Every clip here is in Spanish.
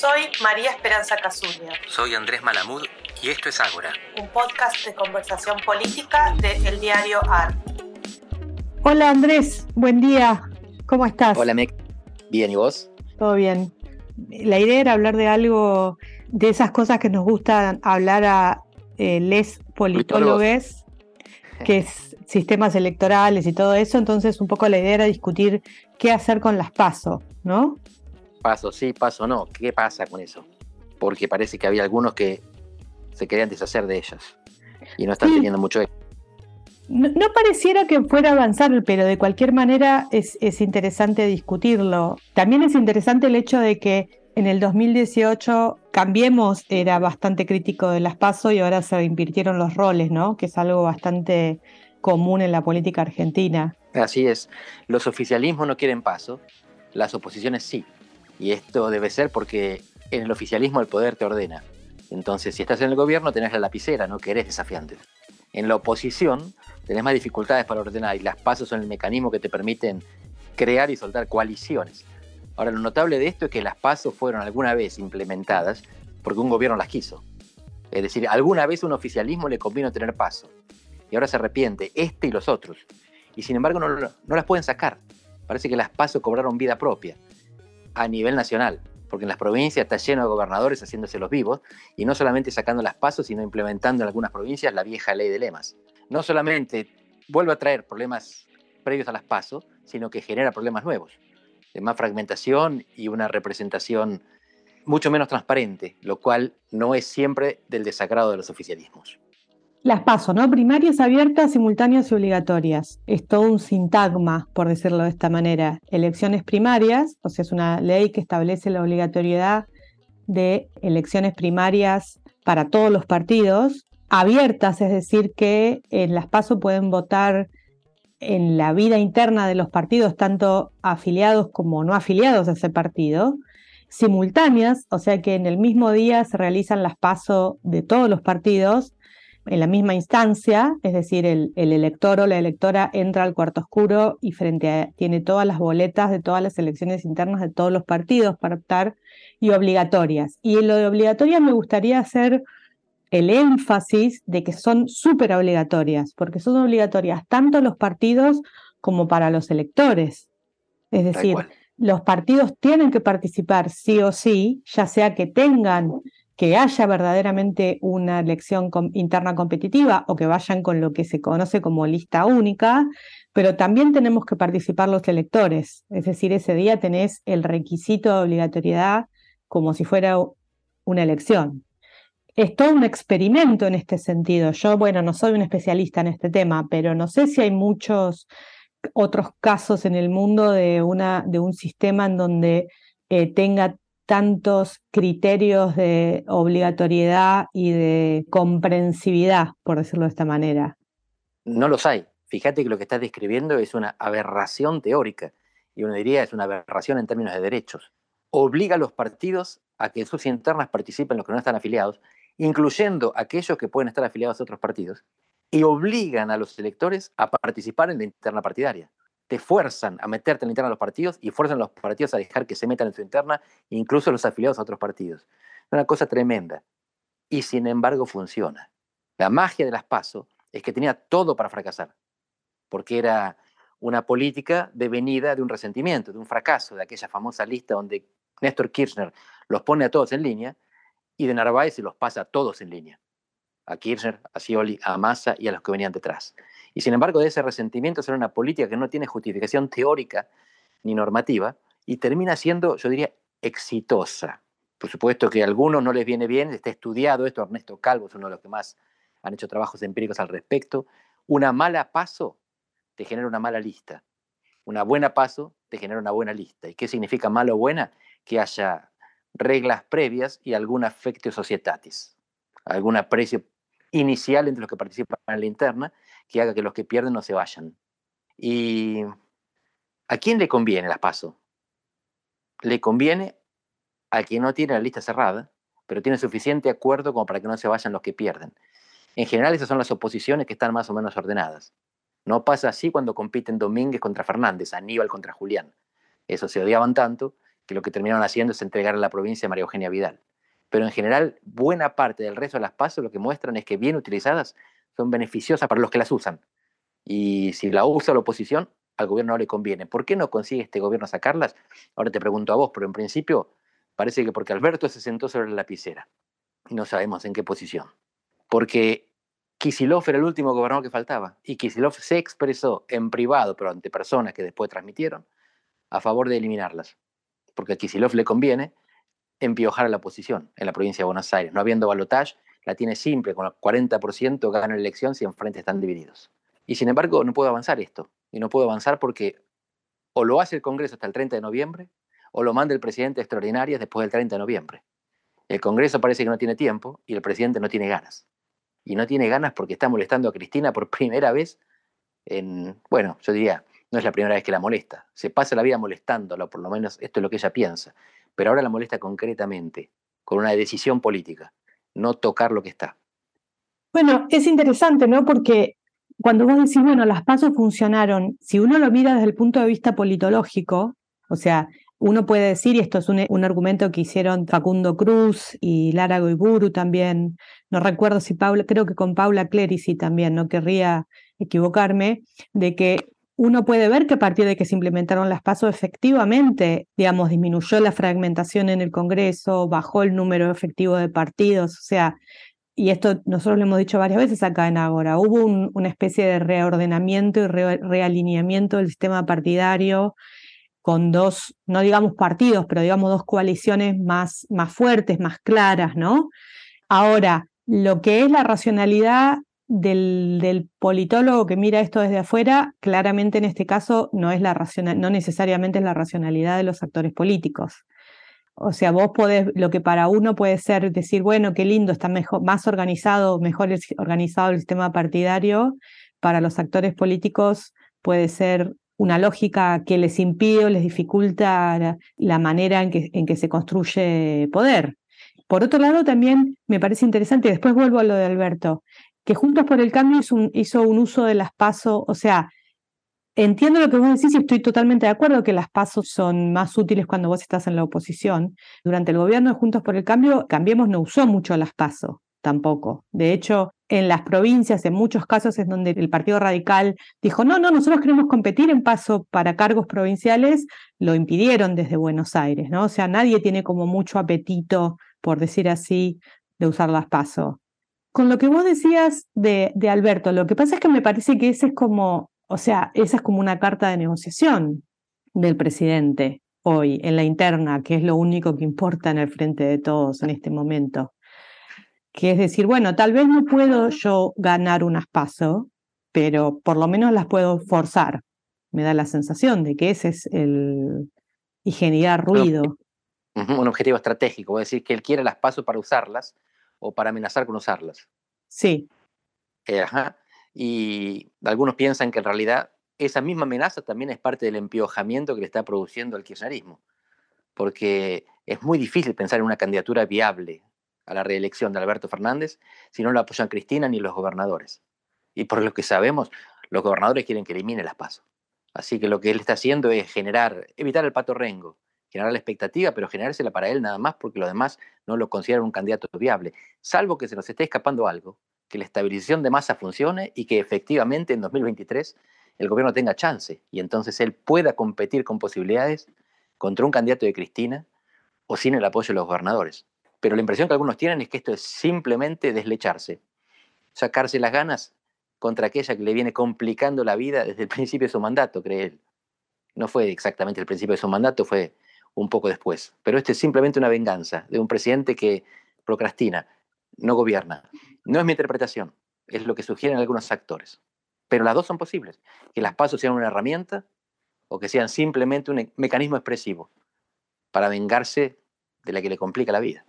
Soy María Esperanza Casuria. Soy Andrés Malamud y esto es Ágora. Un podcast de conversación política de El Diario AR. Hola Andrés, buen día. ¿Cómo estás? Hola Mec. Bien, ¿y vos? Todo bien. La idea era hablar de algo, de esas cosas que nos gusta hablar a eh, les politólogos, que es sistemas electorales y todo eso. Entonces, un poco la idea era discutir qué hacer con las PASO, ¿no? Paso sí, paso no. ¿Qué pasa con eso? Porque parece que había algunos que se querían deshacer de ellas y no están teniendo mucho éxito. No, pareciera que fuera a avanzar, pero de cualquier manera es, es, interesante discutirlo. También es interesante el hecho de que en el 2018 Cambiemos era bastante crítico de las PASO y ahora se invirtieron los roles, ¿no? Que es algo bastante común en la política argentina. Así es. Los oficialismos no quieren paso, las oposiciones sí. Y esto debe ser porque en el oficialismo el poder te ordena. Entonces, si estás en el gobierno, tenés la lapicera, no que eres desafiante. En la oposición, tenés más dificultades para ordenar y las pasos son el mecanismo que te permiten crear y soltar coaliciones. Ahora, lo notable de esto es que las pasos fueron alguna vez implementadas porque un gobierno las quiso. Es decir, alguna vez un oficialismo le convino tener paso y ahora se arrepiente, este y los otros. Y sin embargo no, no las pueden sacar. Parece que las pasos cobraron vida propia a nivel nacional, porque en las provincias está lleno de gobernadores haciéndose los vivos y no solamente sacando las pasos, sino implementando en algunas provincias la vieja ley de lemas. No solamente vuelve a traer problemas previos a las pasos, sino que genera problemas nuevos, de más fragmentación y una representación mucho menos transparente, lo cual no es siempre del desagrado de los oficialismos. Las paso, ¿no? Primarias abiertas, simultáneas y obligatorias. Es todo un sintagma, por decirlo de esta manera. Elecciones primarias, o sea, es una ley que establece la obligatoriedad de elecciones primarias para todos los partidos, abiertas, es decir, que en las paso pueden votar en la vida interna de los partidos, tanto afiliados como no afiliados a ese partido, simultáneas, o sea que en el mismo día se realizan las paso de todos los partidos en la misma instancia, es decir, el, elector o la electora entra al cuarto oscuro y frente a, tiene todas las boletas de todas las elecciones internas de todos los partidos para optar y obligatorias. Y en lo de obligatorias me gustaría hacer el énfasis de que son súper obligatorias, porque son obligatorias tanto los partidos como para los electores. Es decir, los partidos tienen que participar sí o sí, ya sea que tengan que haya verdaderamente una elección interna competitiva o que vayan con lo que se conoce como lista única, pero también tenemos que participar los electores. Es decir, ese día tenés el requisito de obligatoriedad como si fuera una elección. Es todo un experimento en este sentido. Yo, bueno, no soy un especialista en este tema, pero no sé si hay muchos otros casos en el mundo de, una, de un sistema en donde eh, tenga tantos criterios de obligatoriedad y de comprensividad, por decirlo de esta manera? No los hay. Fíjate que lo que estás describiendo es una aberración teórica y uno diría es una aberración en términos de derechos. Obliga a los partidos a que sus internas participen los que no están afiliados, incluyendo aquellos que pueden estar afiliados a otros partidos, y obligan a los electores a participar en la interna partidaria te fuerzan a meterte en la interna de los partidos y fuerzan a los partidos a dejar que se metan en su interna, incluso los afiliados a otros partidos. Es una cosa tremenda. Y sin embargo funciona. La magia de las PASO es que tenía todo para fracasar, porque era una política devenida de un resentimiento, de un fracaso, de aquella famosa lista donde Néstor Kirchner los pone a todos en línea y de Narváez se los pasa a todos en línea. A Kirchner, a Scioli, a Massa y a los que venían detrás. Y sin embargo, de ese resentimiento será una política que no tiene justificación teórica ni normativa y termina siendo, yo diría, exitosa. Por supuesto que a algunos no les viene bien, está estudiado esto, Ernesto Calvo es uno de los que más han hecho trabajos empíricos al respecto. Una mala paso te genera una mala lista. Una buena paso te genera una buena lista. ¿Y qué significa malo o buena? Que haya reglas previas y algún afecto societatis, algún aprecio inicial entre los que participan en la interna que haga que los que pierden no se vayan. ¿Y a quién le conviene las paso? Le conviene a quien no tiene la lista cerrada, pero tiene suficiente acuerdo como para que no se vayan los que pierden. En general esas son las oposiciones que están más o menos ordenadas. No pasa así cuando compiten Domínguez contra Fernández, Aníbal contra Julián. Eso se odiaban tanto que lo que terminaron haciendo es entregar a la provincia a María Eugenia Vidal. Pero en general, buena parte del resto de las pasos lo que muestran es que bien utilizadas son beneficiosas para los que las usan. Y si la usa la oposición, al gobierno no le conviene. ¿Por qué no consigue este gobierno sacarlas? Ahora te pregunto a vos, pero en principio parece que porque Alberto se sentó sobre la lapicera y no sabemos en qué posición. Porque Kisilov era el último gobernador que faltaba y Kisilov se expresó en privado, pero ante personas que después transmitieron, a favor de eliminarlas. Porque a Kisilov le conviene empiojar a la oposición en la provincia de Buenos Aires. No habiendo balotaje, la tiene simple, con el 40% gana la elección si enfrente están divididos. Y sin embargo, no puedo avanzar esto. Y no puedo avanzar porque o lo hace el Congreso hasta el 30 de noviembre, o lo manda el presidente extraordinarias después del 30 de noviembre. El Congreso parece que no tiene tiempo y el presidente no tiene ganas. Y no tiene ganas porque está molestando a Cristina por primera vez en, bueno, yo diría, no es la primera vez que la molesta. Se pasa la vida molestándola, por lo menos esto es lo que ella piensa. Pero ahora la molesta concretamente, con una decisión política, no tocar lo que está. Bueno, es interesante, ¿no? Porque cuando vos decís, bueno, las pasos funcionaron, si uno lo mira desde el punto de vista politológico, o sea, uno puede decir, y esto es un, argumento que hicieron Facundo Cruz y Lara Goiburu también, no recuerdo si Paula, creo que con Paula Clerici también, no querría equivocarme, de que uno puede ver que a partir de que se implementaron las pasos, efectivamente, digamos, disminuyó la fragmentación en el Congreso, bajó el número efectivo de partidos, o sea, y esto nosotros lo hemos dicho varias veces acá en Agora, hubo una especie de reordenamiento y realineamiento del sistema partidario con dos, no digamos partidos, pero digamos dos coaliciones más, más fuertes, más claras, ¿no? Ahora, lo que es la racionalidad del, politólogo que mira esto desde afuera, claramente en este caso no, es la no necesariamente es la racionalidad de los actores políticos. O sea, vos podés, lo que para uno puede ser decir, bueno, qué lindo, está mejor, más organizado, mejor organizado el sistema partidario, para los actores políticos puede ser una lógica que les impide o les dificulta la, manera en que, en que se construye poder. Por otro lado, también me parece interesante, después vuelvo a lo de Alberto, que Juntos por el Cambio hizo un, uso de las pasos, o sea, entiendo lo que vos decís y estoy totalmente de acuerdo que las pasos son más útiles cuando vos estás en la oposición. Durante el gobierno de Juntos por el Cambio, Cambiemos no usó mucho las pasos tampoco. De hecho, en las provincias, en muchos casos es donde el Partido Radical dijo, no, no, nosotros queremos competir en paso para cargos provinciales, lo impidieron desde Buenos Aires, ¿no? O sea, nadie tiene como mucho apetito, por decir así, de usar las pasos. Con lo que vos decías de, de Alberto, lo que pasa es que me parece que ese es como, o sea, esa es como una carta de negociación del presidente hoy en la interna, que es lo único que importa en el frente de todos en este momento. Que es decir, bueno, tal vez no puedo yo ganar unas pasos, pero por lo menos las puedo forzar. Me da la sensación de que ese es el. y generar ruido. Un objetivo estratégico, es decir, que él quiere las pasos para usarlas, o para amenazar con usarlas. Sí. Eh, y algunos piensan que en realidad esa misma amenaza también es parte del empiojamiento que le está produciendo el kirchnerismo, porque es muy difícil pensar en una candidatura viable a la reelección de Alberto Fernández si no lo apoyan Cristina ni los gobernadores. Y por lo que sabemos, los gobernadores quieren que elimine las pasos. Así que lo que él está haciendo es generar, evitar el pato rengo, generar la expectativa, pero generársela para él nada más porque los demás no lo consideran un candidato viable, salvo que se nos esté escapando algo, que la estabilización de masa funcione y que efectivamente en 2023 el gobierno tenga chance y entonces él pueda competir con posibilidades contra un candidato de Cristina o sin el apoyo de los gobernadores. Pero la impresión que algunos tienen es que esto es simplemente deslecharse, sacarse las ganas contra aquella que le viene complicando la vida desde el principio de su mandato, cree él. No fue exactamente el principio de su mandato, fue un poco después. Pero este es simplemente una venganza de un presidente que procrastina, no gobierna. No es mi interpretación, es lo que sugieren algunos actores. Pero las dos son posibles, que las pasos sean una herramienta o que sean simplemente un mecanismo expresivo para vengarse de la que le complica la vida.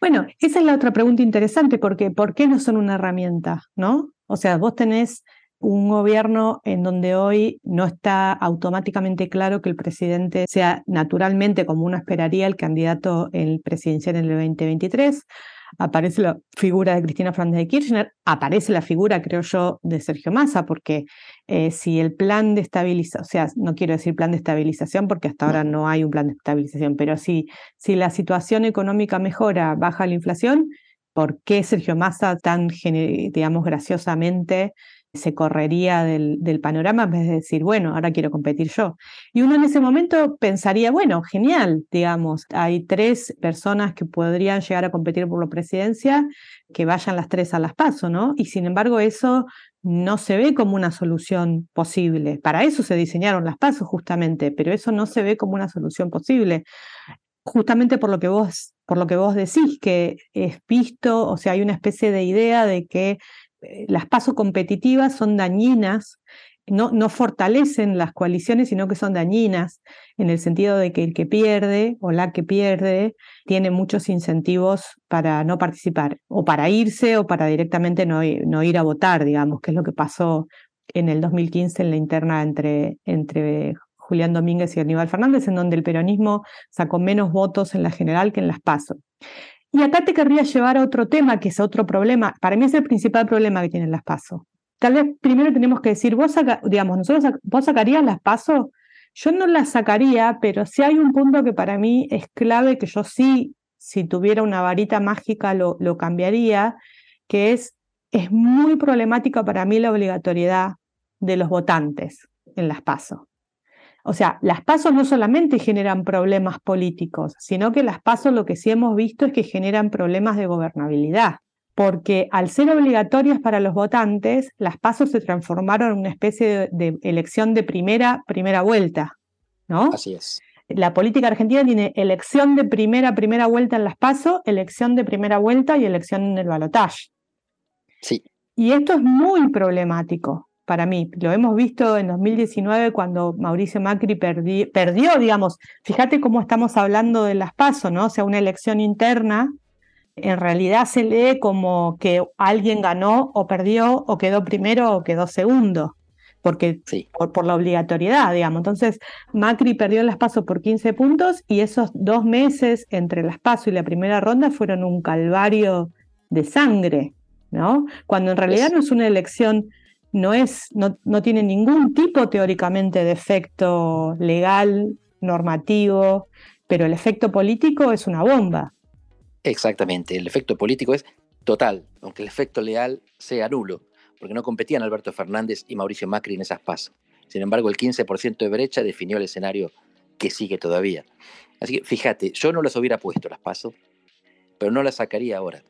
Bueno, esa es la otra pregunta interesante, porque ¿por qué no son una herramienta? ¿No? O sea, vos tenés un gobierno en donde hoy no está automáticamente claro que el presidente sea naturalmente, como uno esperaría, el candidato el presidencial en el 2023. aparece la figura de Cristina Fernández de Kirchner, aparece la figura, creo yo, de Sergio Massa, porque eh, si el plan de estabilización, o sea, no quiero decir plan de estabilización porque hasta ahora no hay un plan de estabilización, pero si, si la situación económica mejora, baja la inflación, ¿por qué Sergio Massa tan, digamos, graciosamente se correría del, panorama en vez de decir, bueno, ahora quiero competir yo. Y uno en ese momento pensaría, bueno, genial, digamos, hay tres personas que podrían llegar a competir por la presidencia, que vayan las tres a las paso, ¿no? Y sin embargo eso no se ve como una solución posible. Para eso se diseñaron las pasos justamente, pero eso no se ve como una solución posible. Justamente por lo que vos, por lo que vos decís, que es visto, o sea, hay una especie de idea de que las pasos competitivas son dañinas, no, fortalecen las coaliciones, sino que son dañinas, en el sentido de que el que pierde o la que pierde tiene muchos incentivos para no participar, o para irse o para directamente no, no ir a votar, digamos, que es lo que pasó en el 2015 en la interna entre, entre Julián Domínguez y Aníbal Fernández, en donde el peronismo sacó menos votos en la general que en las PASO. Y acá te querría llevar a otro tema, que es otro problema. Para mí es el principal problema que tienen las PASO. Tal vez primero tenemos que decir, vos, digamos, nosotros, vos sacarías las PASO. Yo no las sacaría, pero sí hay un punto que para mí es clave, que yo sí, si tuviera una varita mágica, lo, lo cambiaría, que es, es muy problemática para mí la obligatoriedad de los votantes en las PASO. O sea, las pasos no solamente generan problemas políticos, sino que las pasos lo que sí hemos visto es que generan problemas de gobernabilidad, porque al ser obligatorias para los votantes, las pasos se transformaron en una especie de, elección de primera, primera vuelta, ¿no? Así es. La política argentina tiene elección de primera, primera vuelta en las pasos, elección de primera vuelta y elección en el balotaje. Sí. Y esto es muy problemático, para mí. Lo hemos visto en 2019 cuando Mauricio Macri perdió, digamos, fíjate cómo estamos hablando de las PASO, ¿no? O sea, una elección interna, en realidad se lee como que alguien ganó o perdió o quedó primero o quedó segundo, porque por, la obligatoriedad, digamos. Entonces, Macri perdió las PASO por 15 puntos y esos dos meses entre las PASO y la primera ronda fueron un calvario de sangre, ¿no? Cuando en realidad no es una elección no, es, no, no tiene ningún tipo teóricamente de efecto legal, normativo, pero el efecto político es una bomba. Exactamente, el efecto político es total, aunque el efecto legal sea nulo, porque no competían Alberto Fernández y Mauricio Macri en esas pasos. Sin embargo, el 15% de brecha definió el escenario que sigue todavía. Así que fíjate, yo no las hubiera puesto las pasos, pero no las sacaría ahora.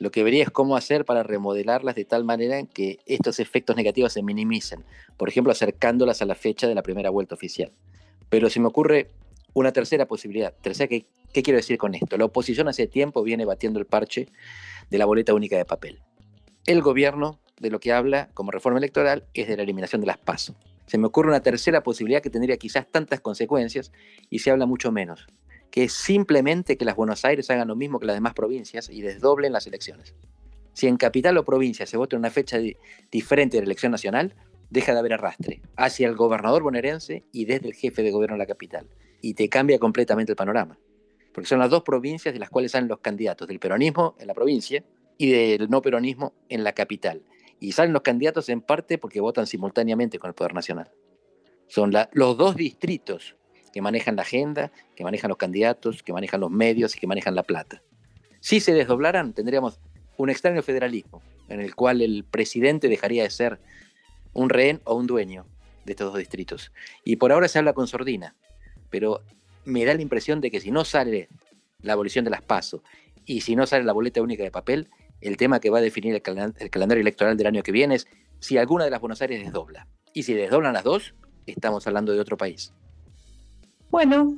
Lo que vería es cómo hacer para remodelarlas de tal manera que estos efectos negativos se minimicen, por ejemplo, acercándolas a la fecha de la primera vuelta oficial. Pero se me ocurre una tercera posibilidad. Tercera, ¿qué, ¿qué quiero decir con esto? La oposición hace tiempo viene batiendo el parche de la boleta única de papel. El gobierno de lo que habla como reforma electoral es de la eliminación de las pasos. Se me ocurre una tercera posibilidad que tendría quizás tantas consecuencias y se habla mucho menos, que es simplemente que las Buenos Aires hagan lo mismo que las demás provincias y desdoblen las elecciones. Si en capital o provincia se vota en una fecha diferente de la elección nacional, deja de haber arrastre hacia el gobernador bonaerense y desde el jefe de gobierno de la capital. Y te cambia completamente el panorama. Porque son las dos provincias de las cuales salen los candidatos, del peronismo en la provincia y del no peronismo en la capital. Y salen los candidatos en parte porque votan simultáneamente con el Poder Nacional. Son los dos distritos que manejan la agenda, que manejan los candidatos, que manejan los medios y que manejan la plata. Si se desdoblaran, tendríamos un extraño federalismo, en el cual el presidente dejaría de ser un rehén o un dueño de estos dos distritos. Y por ahora se habla con sordina, pero me da la impresión de que si no sale la abolición de las PASO y si no sale la boleta única de papel, el tema que va a definir el, el calendario electoral del año que viene es si alguna de las Buenos Aires desdobla. Y si desdoblan las dos, estamos hablando de otro país. Bueno,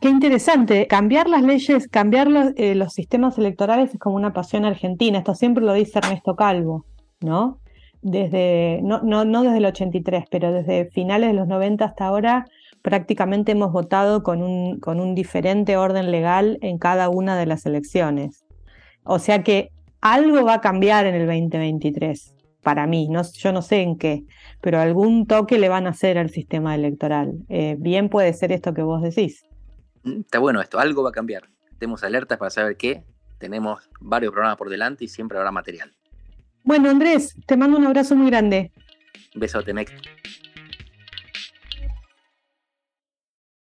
qué interesante. Cambiar las leyes, cambiar eh, los, sistemas electorales es como una pasión argentina. Esto siempre lo dice Ernesto Calvo, ¿no? Desde, no, no, no desde el 83, pero desde finales de los 90 hasta ahora, prácticamente hemos votado con un, con un diferente orden legal en cada una de las elecciones. O sea que algo va a cambiar en el 2023 para mí, no, yo no sé en qué, pero algún toque le van a hacer al sistema electoral. Eh, bien puede ser esto que vos decís. Mm, está bueno esto, algo va a cambiar. Estemos alertas para saber qué tenemos varios programas por delante y siempre habrá material. Bueno, Andrés, te mando un abrazo muy grande. Un besote, Mex.